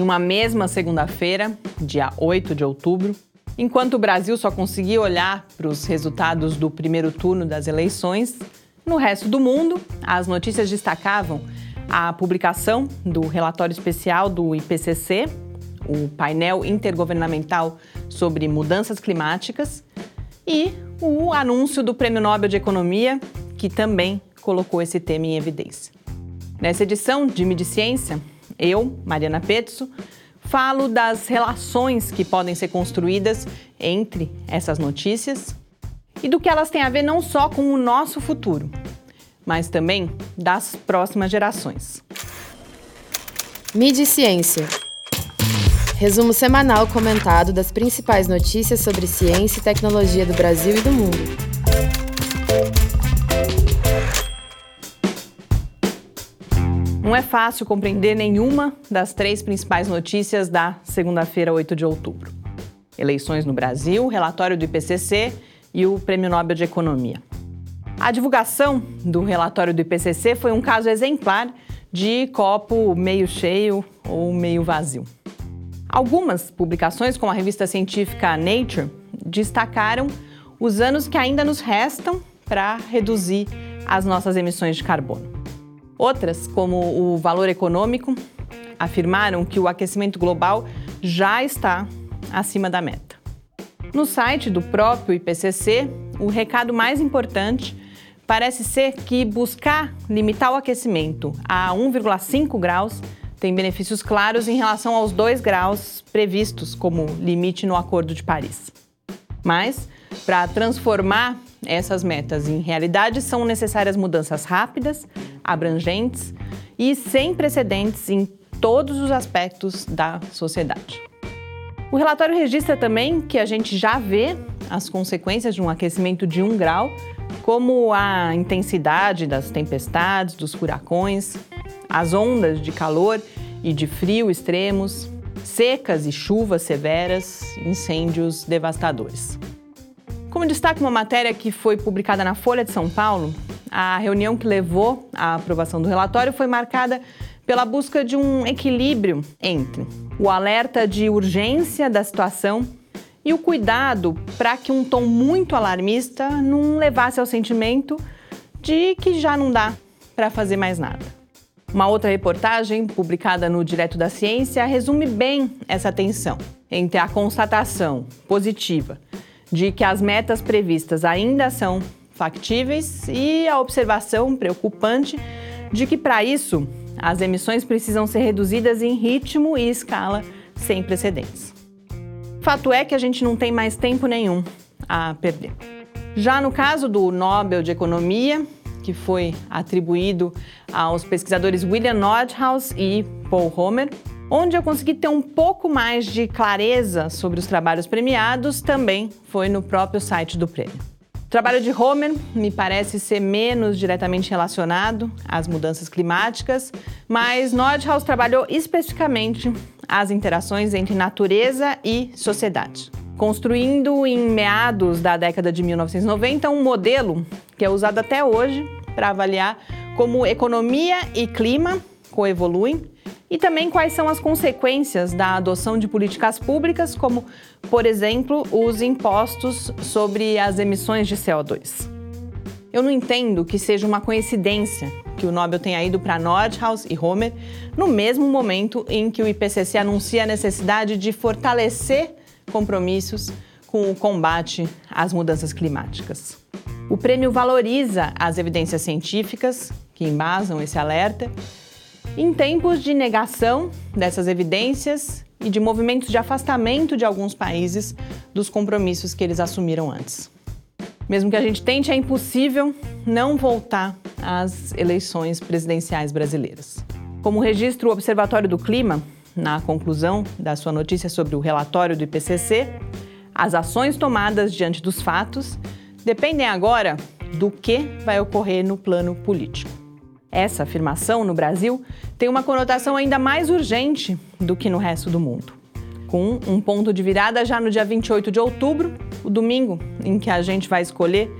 em uma mesma segunda-feira, dia 8 de outubro, enquanto o Brasil só conseguia olhar para os resultados do primeiro turno das eleições, no resto do mundo, as notícias destacavam a publicação do relatório especial do IPCC, o painel intergovernamental sobre mudanças climáticas, e o anúncio do Prêmio Nobel de Economia, que também colocou esse tema em evidência. Nessa edição de Midi Ciência, eu, Mariana Petzo, falo das relações que podem ser construídas entre essas notícias e do que elas têm a ver não só com o nosso futuro, mas também das próximas gerações. Midi Ciência. Resumo semanal comentado das principais notícias sobre ciência e tecnologia do Brasil e do mundo. Não é fácil compreender nenhuma das três principais notícias da segunda-feira, 8 de outubro: eleições no Brasil, relatório do IPCC e o Prêmio Nobel de Economia. A divulgação do relatório do IPCC foi um caso exemplar de copo meio cheio ou meio vazio. Algumas publicações, como a revista científica Nature, destacaram os anos que ainda nos restam para reduzir as nossas emissões de carbono. Outras, como o Valor Econômico, afirmaram que o aquecimento global já está acima da meta. No site do próprio IPCC, o recado mais importante parece ser que buscar limitar o aquecimento a 1,5 graus tem benefícios claros em relação aos 2 graus previstos como limite no Acordo de Paris. Mas, para transformar essas metas em realidade, são necessárias mudanças rápidas, abrangentes e sem precedentes em todos os aspectos da sociedade. O relatório registra também que a gente já vê as consequências de um aquecimento de 1 grau, como a intensidade das tempestades, dos furacões, as ondas de calor e de frio extremos, secas e chuvas severas, incêndios devastadores. Como destaca uma matéria que foi publicada na Folha de São Paulo, a reunião que levou à aprovação do relatório foi marcada pela busca de um equilíbrio entre o alerta de urgência da situação e o cuidado para que um tom muito alarmista não levasse ao sentimento de que já não dá para fazer mais nada. Uma outra reportagem, publicada no Direto da Ciência, resume bem essa tensão entre a constatação positiva de que as metas previstas ainda são factíveis e a observação preocupante de que, para isso, as emissões precisam ser reduzidas em ritmo e escala sem precedentes. Fato é que a gente não tem mais tempo nenhum a perder. Já no caso do Nobel de Economia, que foi atribuído aos pesquisadores William Nordhaus e Paul Homer, onde eu consegui ter um pouco mais de clareza sobre os trabalhos premiados, também foi no próprio site do prêmio. O trabalho de Homer me parece ser menos diretamente relacionado às mudanças climáticas, mas Nordhaus trabalhou especificamente as interações entre natureza e sociedade, construindo em meados da década de 1990 um modelo que é usado até hoje para avaliar como economia e clima coevoluem e também quais são as consequências da adoção de políticas públicas, como, por exemplo, os impostos sobre as emissões de CO2. Eu não entendo que seja uma coincidência que o Nobel tenha ido para Nordhaus e Homer no mesmo momento em que o IPCC anuncia a necessidade de fortalecer compromissos com o combate às mudanças climáticas. O prêmio valoriza as evidências científicas que embasam esse alerta em tempos de negação dessas evidências e de movimentos de afastamento de alguns países dos compromissos que eles assumiram antes. Mesmo que a gente tente, é impossível não voltar às eleições presidenciais brasileiras. Como registra o Observatório do Clima, na conclusão da sua notícia sobre o relatório do IPCC, as ações tomadas diante dos fatos dependem agora do que vai ocorrer no plano político. Essa afirmação no Brasil tem uma conotação ainda mais urgente do que no resto do mundo. Com um ponto de virada já no dia 28 de outubro, o domingo em que a gente vai escolher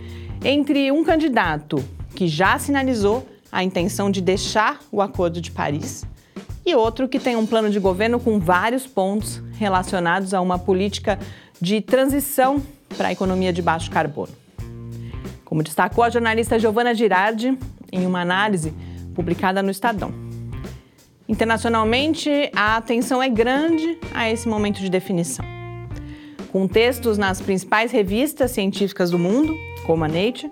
entre um candidato que já sinalizou a intenção de deixar o Acordo de Paris e outro que tem um plano de governo com vários pontos relacionados a uma política de transição para a economia de baixo carbono. Como destacou a jornalista Giovana Girardi em uma análise publicada no Estadão. Internacionalmente, a atenção é grande a esse momento de definição. Com textos nas principais revistas científicas do mundo, como a Nature,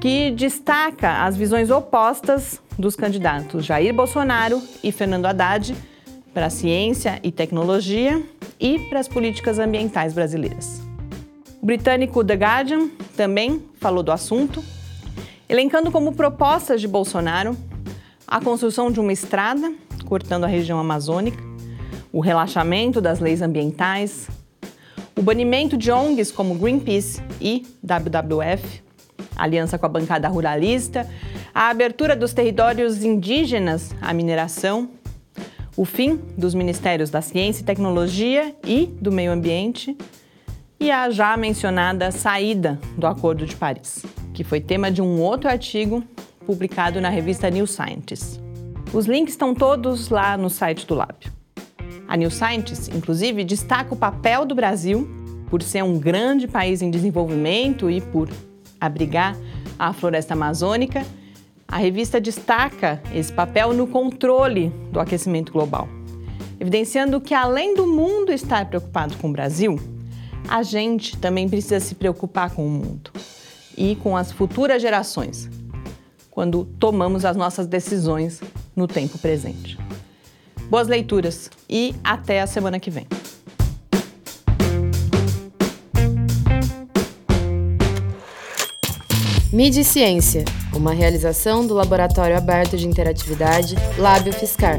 que destaca as visões opostas dos candidatos Jair Bolsonaro e Fernando Haddad para a ciência e tecnologia e para as políticas ambientais brasileiras. O britânico The Guardian também falou do assunto, elencando como propostas de Bolsonaro a construção de uma estrada cortando a região amazônica, o relaxamento das leis ambientais, o banimento de ONGs como Greenpeace e WWF, aliança com a bancada ruralista, a abertura dos territórios indígenas à mineração, o fim dos ministérios da Ciência e Tecnologia e do Meio Ambiente e a já mencionada saída do Acordo de Paris, que foi tema de um outro artigo publicado na revista New Scientist. Os links estão todos lá no site do Lábio. A New Scientist, inclusive, destaca o papel do Brasil por ser um grande país em desenvolvimento e por abrigar a floresta amazônica, a revista destaca esse papel no controle do aquecimento global, evidenciando que além do mundo estar preocupado com o Brasil, a gente também precisa se preocupar com o mundo e com as futuras gerações, quando tomamos as nossas decisões no tempo presente. Boas leituras e até a semana que vem. Mídia e Ciência, uma realização do Laboratório Aberto de Interatividade Lábio Fiscar.